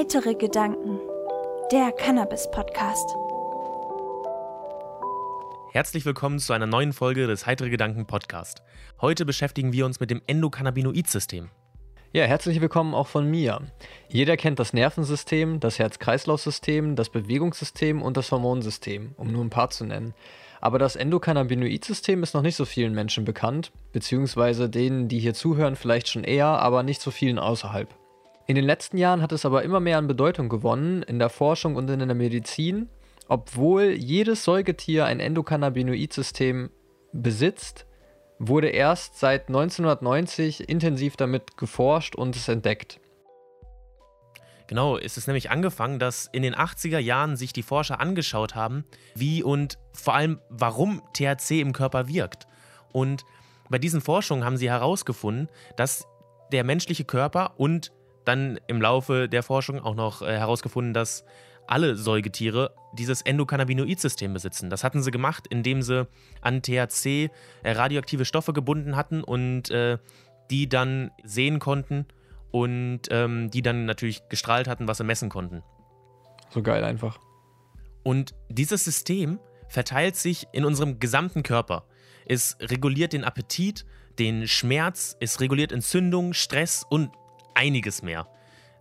Heitere Gedanken, der Cannabis-Podcast. Herzlich willkommen zu einer neuen Folge des Heitere Gedanken Podcast. Heute beschäftigen wir uns mit dem Endokannabinoid-System. Ja, herzlich willkommen auch von mir. Jeder kennt das Nervensystem, das Herz-Kreislauf-System, das Bewegungssystem und das Hormonsystem, um nur ein paar zu nennen. Aber das Endokannabinoid-System ist noch nicht so vielen Menschen bekannt, beziehungsweise denen, die hier zuhören, vielleicht schon eher, aber nicht so vielen außerhalb. In den letzten Jahren hat es aber immer mehr an Bedeutung gewonnen in der Forschung und in der Medizin, obwohl jedes Säugetier ein Endokannabinoid-System besitzt, wurde erst seit 1990 intensiv damit geforscht und es entdeckt. Genau, es ist nämlich angefangen, dass in den 80er Jahren sich die Forscher angeschaut haben, wie und vor allem warum THC im Körper wirkt. Und bei diesen Forschungen haben sie herausgefunden, dass der menschliche Körper und dann im Laufe der Forschung auch noch äh, herausgefunden, dass alle Säugetiere dieses Endokannabinoid-System besitzen. Das hatten sie gemacht, indem sie an THC äh, radioaktive Stoffe gebunden hatten und äh, die dann sehen konnten und ähm, die dann natürlich gestrahlt hatten, was sie messen konnten. So geil einfach. Und dieses System verteilt sich in unserem gesamten Körper. Es reguliert den Appetit, den Schmerz, es reguliert Entzündung, Stress und einiges mehr.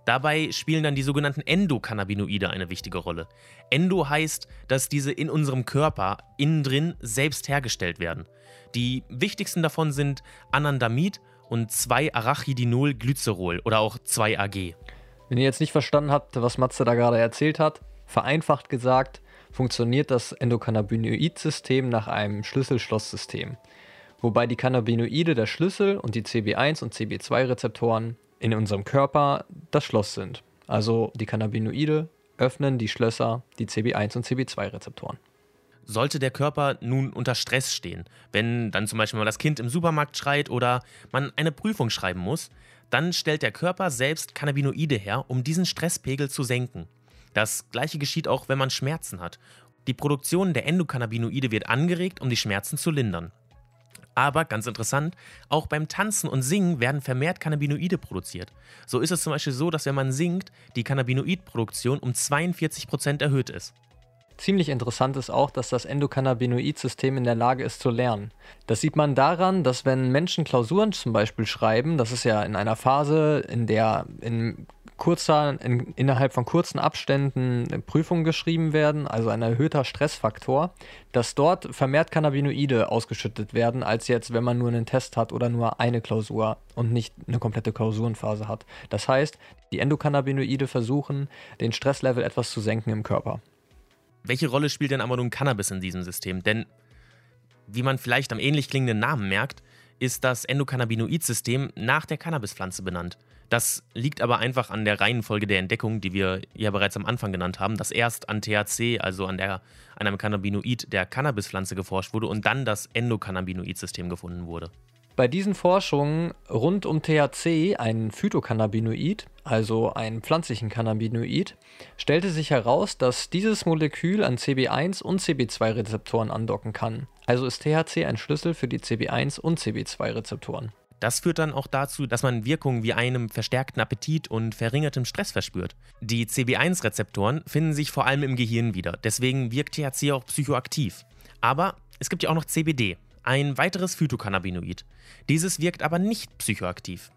Dabei spielen dann die sogenannten Endokannabinoide eine wichtige Rolle. Endo heißt, dass diese in unserem Körper innen drin selbst hergestellt werden. Die wichtigsten davon sind Anandamid und 2-Arachidinol-Glycerol oder auch 2-AG. Wenn ihr jetzt nicht verstanden habt, was Matze da gerade erzählt hat, vereinfacht gesagt, funktioniert das Endokannabinoid-System nach einem Schlüssel-Schloss-System, wobei die Cannabinoide der Schlüssel und die CB1 und CB2-Rezeptoren in unserem Körper das Schloss sind. Also die Cannabinoide öffnen die Schlösser, die CB1 und CB2-Rezeptoren. Sollte der Körper nun unter Stress stehen, wenn dann zum Beispiel mal das Kind im Supermarkt schreit oder man eine Prüfung schreiben muss, dann stellt der Körper selbst Cannabinoide her, um diesen Stresspegel zu senken. Das gleiche geschieht auch, wenn man Schmerzen hat. Die Produktion der Endokannabinoide wird angeregt, um die Schmerzen zu lindern. Aber ganz interessant, auch beim Tanzen und Singen werden vermehrt Cannabinoide produziert. So ist es zum Beispiel so, dass wenn man singt, die Cannabinoidproduktion um 42% erhöht ist. Ziemlich interessant ist auch, dass das Endokannabinoid-System in der Lage ist zu lernen. Das sieht man daran, dass wenn Menschen Klausuren zum Beispiel schreiben, das ist ja in einer Phase, in der in kurzer, in, innerhalb von kurzen Abständen Prüfungen geschrieben werden, also ein erhöhter Stressfaktor, dass dort vermehrt Cannabinoide ausgeschüttet werden, als jetzt, wenn man nur einen Test hat oder nur eine Klausur und nicht eine komplette Klausurenphase hat. Das heißt, die Endokannabinoide versuchen, den Stresslevel etwas zu senken im Körper. Welche Rolle spielt denn aber nun Cannabis in diesem System? Denn, wie man vielleicht am ähnlich klingenden Namen merkt, ist das Endokannabinoid-System nach der Cannabispflanze benannt. Das liegt aber einfach an der Reihenfolge der Entdeckung, die wir ja bereits am Anfang genannt haben, dass erst an THC, also an, der, an einem Cannabinoid der Cannabispflanze geforscht wurde und dann das Endokannabinoid-System gefunden wurde. Bei diesen Forschungen rund um THC, ein Phytocannabinoid, also ein pflanzlichen Cannabinoid, stellte sich heraus, dass dieses Molekül an CB1 und CB2-Rezeptoren andocken kann. Also ist THC ein Schlüssel für die CB1 und CB2-Rezeptoren. Das führt dann auch dazu, dass man Wirkungen wie einem verstärkten Appetit und verringertem Stress verspürt. Die CB1-Rezeptoren finden sich vor allem im Gehirn wieder, deswegen wirkt THC auch psychoaktiv. Aber es gibt ja auch noch CBD, ein weiteres Phytocannabinoid. Dieses wirkt aber nicht psychoaktiv.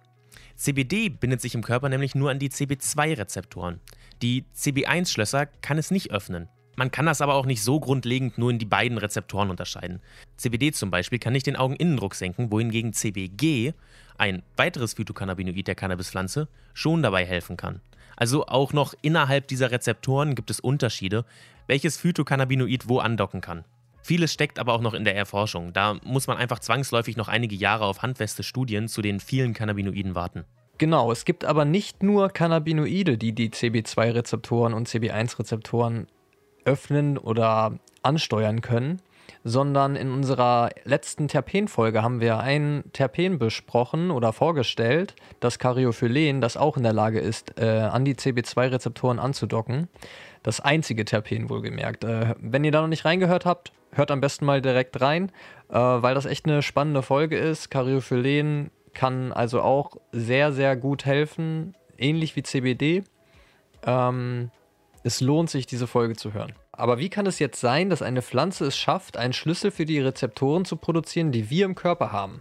CBD bindet sich im Körper nämlich nur an die CB2-Rezeptoren. Die CB1-Schlösser kann es nicht öffnen. Man kann das aber auch nicht so grundlegend nur in die beiden Rezeptoren unterscheiden. CBD zum Beispiel kann nicht den Augeninnendruck senken, wohingegen CBG, ein weiteres Phytocannabinoid der Cannabispflanze, schon dabei helfen kann. Also auch noch innerhalb dieser Rezeptoren gibt es Unterschiede, welches Phytocannabinoid wo andocken kann. Vieles steckt aber auch noch in der Erforschung. Da muss man einfach zwangsläufig noch einige Jahre auf handfeste Studien zu den vielen Cannabinoiden warten. Genau, es gibt aber nicht nur Cannabinoide, die die CB2-Rezeptoren und CB1-Rezeptoren öffnen oder ansteuern können, sondern in unserer letzten Terpenfolge haben wir ein Terpen besprochen oder vorgestellt, das Cariophylen, das auch in der Lage ist, äh, an die CB2-Rezeptoren anzudocken. Das einzige Terpen wohlgemerkt. Äh, wenn ihr da noch nicht reingehört habt, hört am besten mal direkt rein, äh, weil das echt eine spannende Folge ist. Cariophylen kann also auch sehr, sehr gut helfen, ähnlich wie CBD Ähm, es lohnt sich, diese Folge zu hören. Aber wie kann es jetzt sein, dass eine Pflanze es schafft, einen Schlüssel für die Rezeptoren zu produzieren, die wir im Körper haben?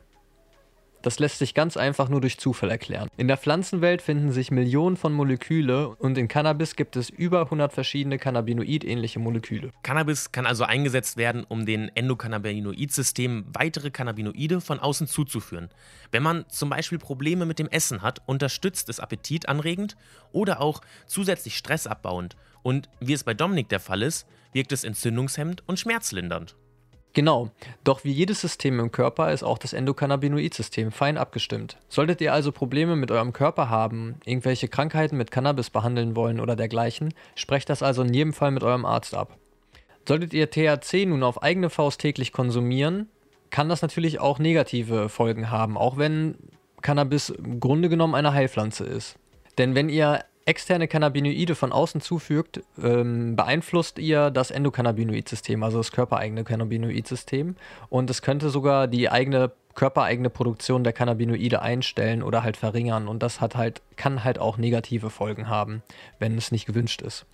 Das lässt sich ganz einfach nur durch Zufall erklären. In der Pflanzenwelt finden sich Millionen von Moleküle und in Cannabis gibt es über 100 verschiedene Cannabinoid-ähnliche Moleküle. Cannabis kann also eingesetzt werden, um den Endokannabinoid-System weitere Cannabinoide von außen zuzuführen. Wenn man zum Beispiel Probleme mit dem Essen hat, unterstützt es Appetit anregend oder auch zusätzlich Stress abbauend. Und wie es bei Dominik der Fall ist, wirkt es entzündungshemmend und schmerzlindernd. Genau, doch wie jedes System im Körper ist auch das Endokannabinoid-System fein abgestimmt. Solltet ihr also Probleme mit eurem Körper haben, irgendwelche Krankheiten mit Cannabis behandeln wollen oder dergleichen, sprecht das also in jedem Fall mit eurem Arzt ab. Solltet ihr THC nun auf eigene Faust täglich konsumieren, kann das natürlich auch negative Folgen haben, auch wenn Cannabis im Grunde genommen eine Heilpflanze ist. Denn wenn ihr externe Cannabinoide von außen zufügt, ähm, beeinflusst ihr das Endokannabinoid-System, also das körpereigene Cannabinoid-System. Und es könnte sogar die eigene körpereigene Produktion der Cannabinoide einstellen oder halt verringern. Und das hat halt, kann halt auch negative Folgen haben, wenn es nicht gewünscht ist.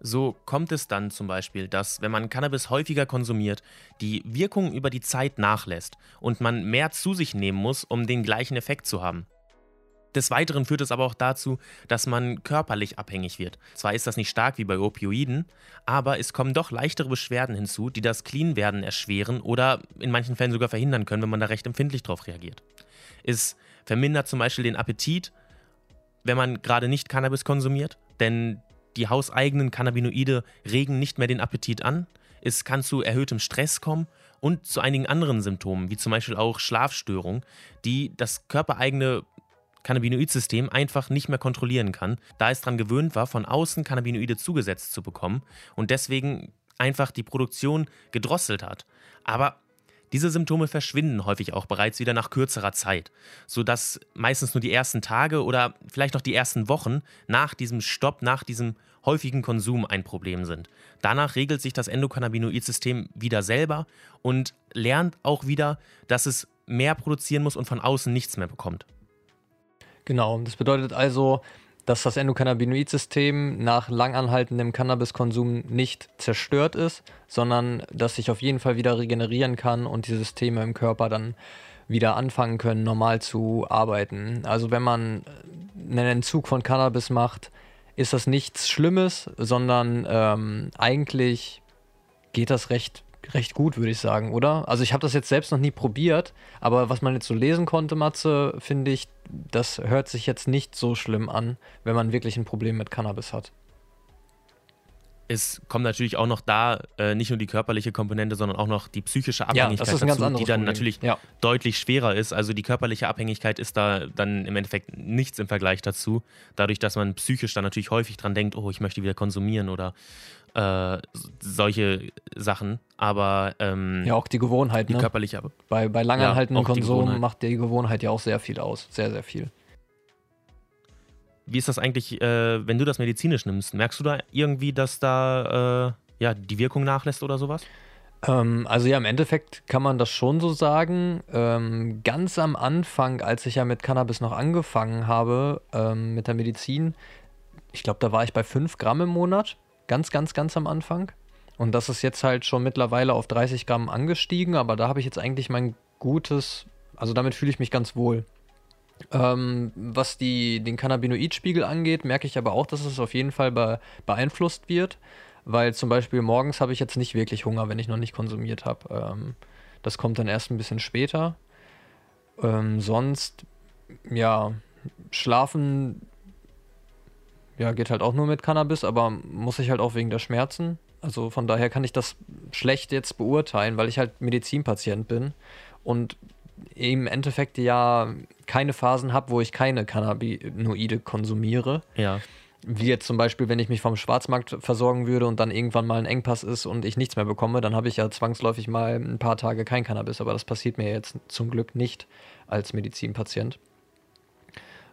So kommt es dann zum Beispiel, dass, wenn man Cannabis häufiger konsumiert, die Wirkung über die Zeit nachlässt und man mehr zu sich nehmen muss, um den gleichen Effekt zu haben. Des Weiteren führt es aber auch dazu, dass man körperlich abhängig wird. Zwar ist das nicht stark wie bei Opioiden, aber es kommen doch leichtere Beschwerden hinzu, die das Clean-Werden erschweren oder in manchen Fällen sogar verhindern können, wenn man da recht empfindlich drauf reagiert. Es vermindert zum Beispiel den Appetit, wenn man gerade nicht Cannabis konsumiert, denn die hauseigenen Cannabinoide regen nicht mehr den Appetit an. Es kann zu erhöhtem Stress kommen und zu einigen anderen Symptomen, wie zum Beispiel auch Schlafstörungen, die das körpereigene Cannabinoid-System einfach nicht mehr kontrollieren kann, da es daran gewöhnt war, von außen Cannabinoide zugesetzt zu bekommen und deswegen einfach die Produktion gedrosselt hat. Aber diese Symptome verschwinden häufig auch bereits wieder nach kürzerer Zeit, sodass meistens nur die ersten Tage oder vielleicht noch die ersten Wochen nach diesem Stopp, nach diesem häufigen Konsum ein Problem sind. Danach regelt sich das Endokannabinoid-System wieder selber und lernt auch wieder, dass es mehr produzieren muss und von außen nichts mehr bekommt. Genau, das bedeutet also, dass das Endokannabinoid-System nach langanhaltendem Cannabiskonsum nicht zerstört ist, sondern dass sich auf jeden Fall wieder regenerieren kann und die Systeme im Körper dann wieder anfangen können, normal zu arbeiten. Also wenn man einen Entzug von Cannabis macht, ist das nichts Schlimmes, sondern ähm, eigentlich geht das recht recht gut, würde ich sagen, oder? Also ich habe das jetzt selbst noch nie probiert, aber was man jetzt so lesen konnte, Matze, finde ich, das hört sich jetzt nicht so schlimm an, wenn man wirklich ein Problem mit Cannabis hat. Es kommt natürlich auch noch da äh, nicht nur die körperliche Komponente, sondern auch noch die psychische Abhängigkeit ja, dazu, die dann natürlich ja. deutlich schwerer ist. Also die körperliche Abhängigkeit ist da dann im Endeffekt nichts im Vergleich dazu. Dadurch, dass man psychisch dann natürlich häufig dran denkt, oh, ich möchte wieder konsumieren oder äh, solche Sachen. Aber ähm, ja, auch die Gewohnheit. Die ne? körperliche. Bei, bei langanhaltendem ja, Konsum macht die Gewohnheit ja auch sehr viel aus. Sehr, sehr viel. Wie ist das eigentlich, äh, wenn du das medizinisch nimmst? Merkst du da irgendwie, dass da äh, ja, die Wirkung nachlässt oder sowas? Ähm, also ja, im Endeffekt kann man das schon so sagen. Ähm, ganz am Anfang, als ich ja mit Cannabis noch angefangen habe, ähm, mit der Medizin, ich glaube, da war ich bei 5 Gramm im Monat. Ganz, ganz, ganz am Anfang. Und das ist jetzt halt schon mittlerweile auf 30 Gramm angestiegen, aber da habe ich jetzt eigentlich mein gutes, also damit fühle ich mich ganz wohl. Ähm, was die, den Cannabinoidspiegel angeht, merke ich aber auch, dass es auf jeden Fall be beeinflusst wird, weil zum Beispiel morgens habe ich jetzt nicht wirklich Hunger, wenn ich noch nicht konsumiert habe. Ähm, das kommt dann erst ein bisschen später. Ähm, sonst, ja, schlafen ja, geht halt auch nur mit Cannabis, aber muss ich halt auch wegen der Schmerzen. Also von daher kann ich das schlecht jetzt beurteilen, weil ich halt Medizinpatient bin und im Endeffekt ja keine Phasen habe, wo ich keine Cannabinoide konsumiere. Ja. Wie jetzt zum Beispiel, wenn ich mich vom Schwarzmarkt versorgen würde und dann irgendwann mal ein Engpass ist und ich nichts mehr bekomme, dann habe ich ja zwangsläufig mal ein paar Tage kein Cannabis. Aber das passiert mir jetzt zum Glück nicht als Medizinpatient.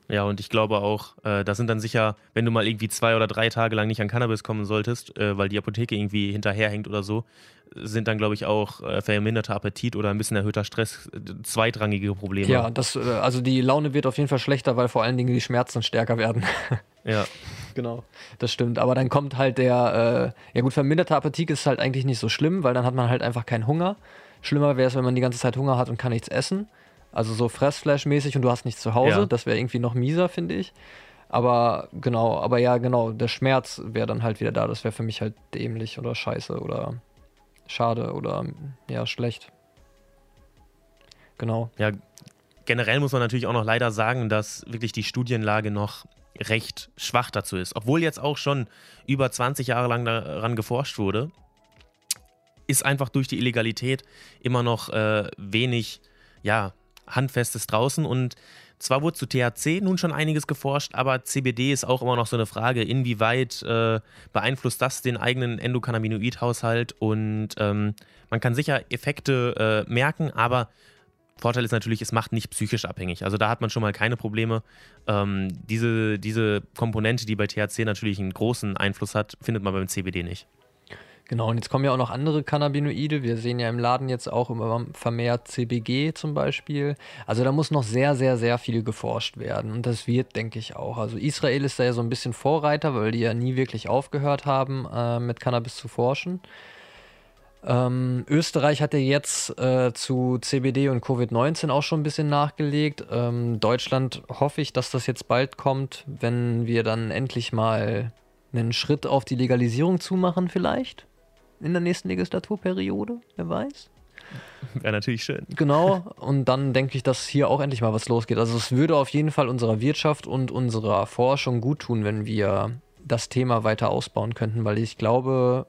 Ja, und ich glaube auch, äh, das sind dann sicher, wenn du mal irgendwie zwei oder drei Tage lang nicht an Cannabis kommen solltest, äh, weil die Apotheke irgendwie hinterherhängt oder so, sind dann, glaube ich, auch äh, verminderter Appetit oder ein bisschen erhöhter Stress äh, zweitrangige Probleme. Ja, das, äh, also die Laune wird auf jeden Fall schlechter, weil vor allen Dingen die Schmerzen stärker werden. ja. genau, das stimmt. Aber dann kommt halt der, äh, ja gut, verminderter Appetit ist halt eigentlich nicht so schlimm, weil dann hat man halt einfach keinen Hunger. Schlimmer wäre es, wenn man die ganze Zeit Hunger hat und kann nichts essen. Also so Fressflash-mäßig und du hast nichts zu Hause. Ja. Das wäre irgendwie noch mieser, finde ich. Aber genau, aber ja, genau, der Schmerz wäre dann halt wieder da. Das wäre für mich halt dämlich oder scheiße oder schade oder ja, schlecht. Genau. Ja, generell muss man natürlich auch noch leider sagen, dass wirklich die Studienlage noch recht schwach dazu ist. Obwohl jetzt auch schon über 20 Jahre lang daran geforscht wurde, ist einfach durch die Illegalität immer noch äh, wenig, ja, Handfestes draußen und zwar wurde zu THC nun schon einiges geforscht, aber CBD ist auch immer noch so eine Frage, inwieweit äh, beeinflusst das den eigenen Endokannabinoid-Haushalt und ähm, man kann sicher Effekte äh, merken, aber Vorteil ist natürlich, es macht nicht psychisch abhängig. Also da hat man schon mal keine Probleme. Ähm, diese, diese Komponente, die bei THC natürlich einen großen Einfluss hat, findet man beim CBD nicht. Genau, und jetzt kommen ja auch noch andere Cannabinoide. Wir sehen ja im Laden jetzt auch immer vermehrt CBG zum Beispiel. Also da muss noch sehr, sehr, sehr viel geforscht werden. Und das wird, denke ich, auch. Also Israel ist da ja so ein bisschen Vorreiter, weil die ja nie wirklich aufgehört haben, äh, mit Cannabis zu forschen. Ähm, Österreich hat ja jetzt äh, zu CBD und Covid-19 auch schon ein bisschen nachgelegt. Ähm, Deutschland hoffe ich, dass das jetzt bald kommt, wenn wir dann endlich mal einen Schritt auf die Legalisierung zumachen, vielleicht in der nächsten Legislaturperiode, wer weiß. Wäre natürlich schön. Genau, und dann denke ich, dass hier auch endlich mal was losgeht. Also es würde auf jeden Fall unserer Wirtschaft und unserer Forschung gut tun, wenn wir das Thema weiter ausbauen könnten, weil ich glaube,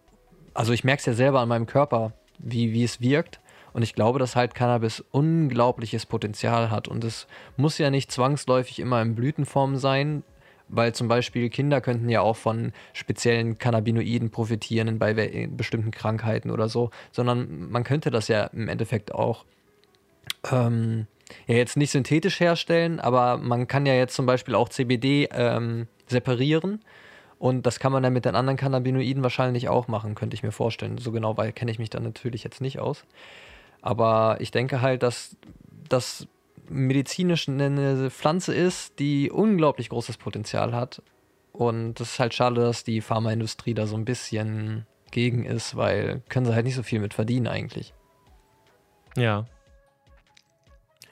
also ich merke es ja selber an meinem Körper, wie, wie es wirkt. Und ich glaube, dass halt Cannabis unglaubliches Potenzial hat. Und es muss ja nicht zwangsläufig immer in Blütenform sein, weil zum Beispiel Kinder könnten ja auch von speziellen Cannabinoiden profitieren bei bestimmten Krankheiten oder so, sondern man könnte das ja im Endeffekt auch ähm, ja jetzt nicht synthetisch herstellen, aber man kann ja jetzt zum Beispiel auch CBD ähm, separieren und das kann man dann mit den anderen Cannabinoiden wahrscheinlich auch machen, könnte ich mir vorstellen. So genau kenne ich mich dann natürlich jetzt nicht aus. Aber ich denke halt, dass das medizinisch eine Pflanze ist, die unglaublich großes Potenzial hat. Und es ist halt schade, dass die Pharmaindustrie da so ein bisschen gegen ist, weil können sie halt nicht so viel mit verdienen eigentlich. Ja.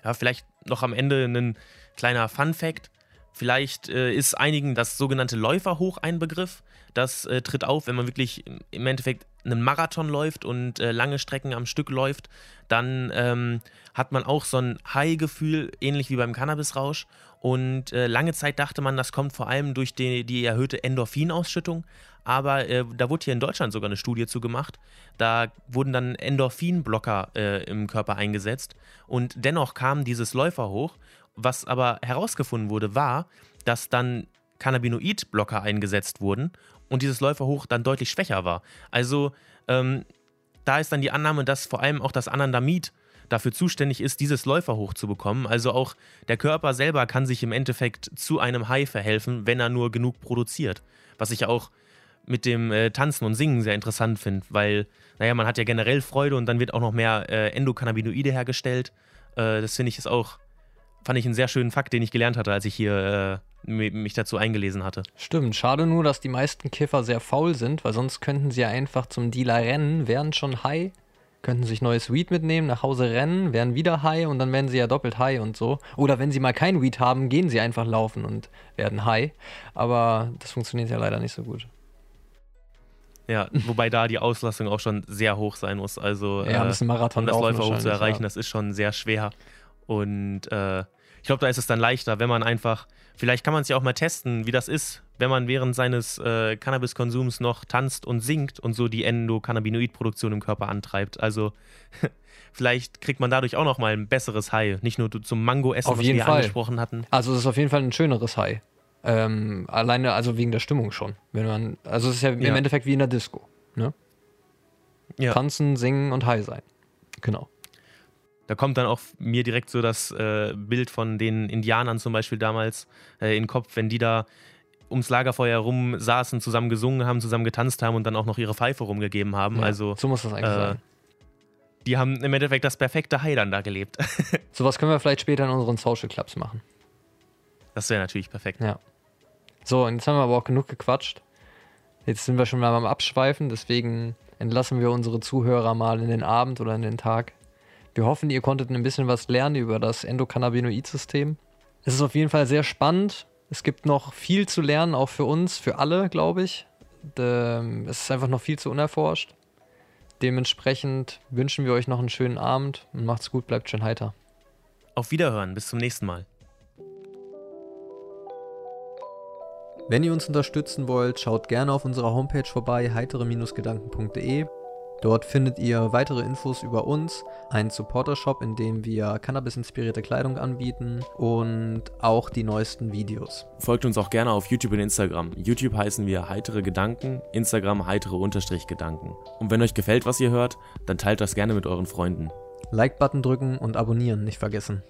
Ja, vielleicht noch am Ende ein kleiner Fun-Fact. Vielleicht äh, ist einigen das sogenannte Läuferhoch ein Begriff. Das äh, tritt auf, wenn man wirklich im Endeffekt einen Marathon läuft und äh, lange Strecken am Stück läuft, dann ähm, hat man auch so ein High-Gefühl, ähnlich wie beim Cannabisrausch. Und äh, lange Zeit dachte man, das kommt vor allem durch die, die erhöhte Endorphinausschüttung. Aber äh, da wurde hier in Deutschland sogar eine Studie zu gemacht. Da wurden dann Endorphinblocker äh, im Körper eingesetzt. Und dennoch kam dieses Läufer hoch. Was aber herausgefunden wurde, war, dass dann Cannabinoid-Blocker eingesetzt wurden und dieses Läuferhoch dann deutlich schwächer war. Also ähm, da ist dann die Annahme, dass vor allem auch das Anandamid dafür zuständig ist, dieses Läuferhoch zu bekommen. Also auch der Körper selber kann sich im Endeffekt zu einem High verhelfen, wenn er nur genug produziert. Was ich auch mit dem äh, Tanzen und Singen sehr interessant finde, weil, naja, man hat ja generell Freude und dann wird auch noch mehr äh, Endokannabinoide hergestellt. Äh, das finde ich ist auch, fand ich einen sehr schönen Fakt, den ich gelernt hatte, als ich hier äh, mich dazu eingelesen hatte. Stimmt, schade nur, dass die meisten Kiffer sehr faul sind, weil sonst könnten sie ja einfach zum Dealer rennen, wären schon high, könnten sich neues Weed mitnehmen, nach Hause rennen, wären wieder high und dann werden sie ja doppelt high und so. Oder wenn sie mal kein Weed haben, gehen sie einfach laufen und werden high. Aber das funktioniert ja leider nicht so gut. Ja, wobei da die Auslastung auch schon sehr hoch sein muss. Also ja, äh, Marathon um das Läufer hoch zu erreichen, ja. das ist schon sehr schwer. Und äh, ich glaube, da ist es dann leichter, wenn man einfach, vielleicht kann man es ja auch mal testen, wie das ist, wenn man während seines äh, Cannabiskonsums noch tanzt und singt und so die Endokannabinoidproduktion im Körper antreibt. Also vielleicht kriegt man dadurch auch noch mal ein besseres High, nicht nur zum Mango-Essen, was wir Fall. angesprochen hatten. Also es ist auf jeden Fall ein schöneres High. Ähm, alleine, also wegen der Stimmung schon. Wenn man, also es ist ja, Ja. im Endeffekt wie in der Disco. Ne? Ja. Tanzen, singen und high sein. Genau. Da kommt dann auch mir direkt so das äh, Bild von den Indianern zum Beispiel damals äh, in den Kopf, wenn die da ums Lagerfeuer rum saßen, zusammen gesungen haben, zusammen getanzt haben und dann auch noch ihre Pfeife rumgegeben haben. Ja, Also so muss das eigentlich äh, sein. die haben im Endeffekt das perfekte High dann da gelebt. Sowas können wir vielleicht später in unseren Social Clubs machen. Das wäre natürlich perfekt. Ja. So, und jetzt haben wir aber auch genug gequatscht. Jetzt sind wir schon mal am Abschweifen, deswegen entlassen wir unsere Zuhörer mal in den Abend oder in den Tag. Wir hoffen, ihr konntet ein bisschen was lernen über das Endokannabinoid-System. Es ist auf jeden Fall sehr spannend. Es gibt noch viel zu lernen, auch für uns, für alle, glaube ich. Es ist einfach noch viel zu unerforscht. Dementsprechend wünschen wir euch noch einen schönen Abend und macht's gut, bleibt schön heiter. Auf Wiederhören, bis zum nächsten Mal. Wenn ihr uns unterstützen wollt, schaut gerne auf unserer Homepage vorbei, heitere-gedanken.de. Dort findet ihr weitere Infos über uns, einen Supporter-Shop, in dem wir Cannabis-inspirierte Kleidung anbieten und auch die neuesten Videos. Folgt uns auch gerne auf YouTube und Instagram. YouTube heißen wir heitere Gedanken, Instagram heitere Gedanken. Und wenn euch gefällt, was ihr hört, dann teilt das gerne mit euren Freunden. Like-Button drücken und abonnieren nicht vergessen.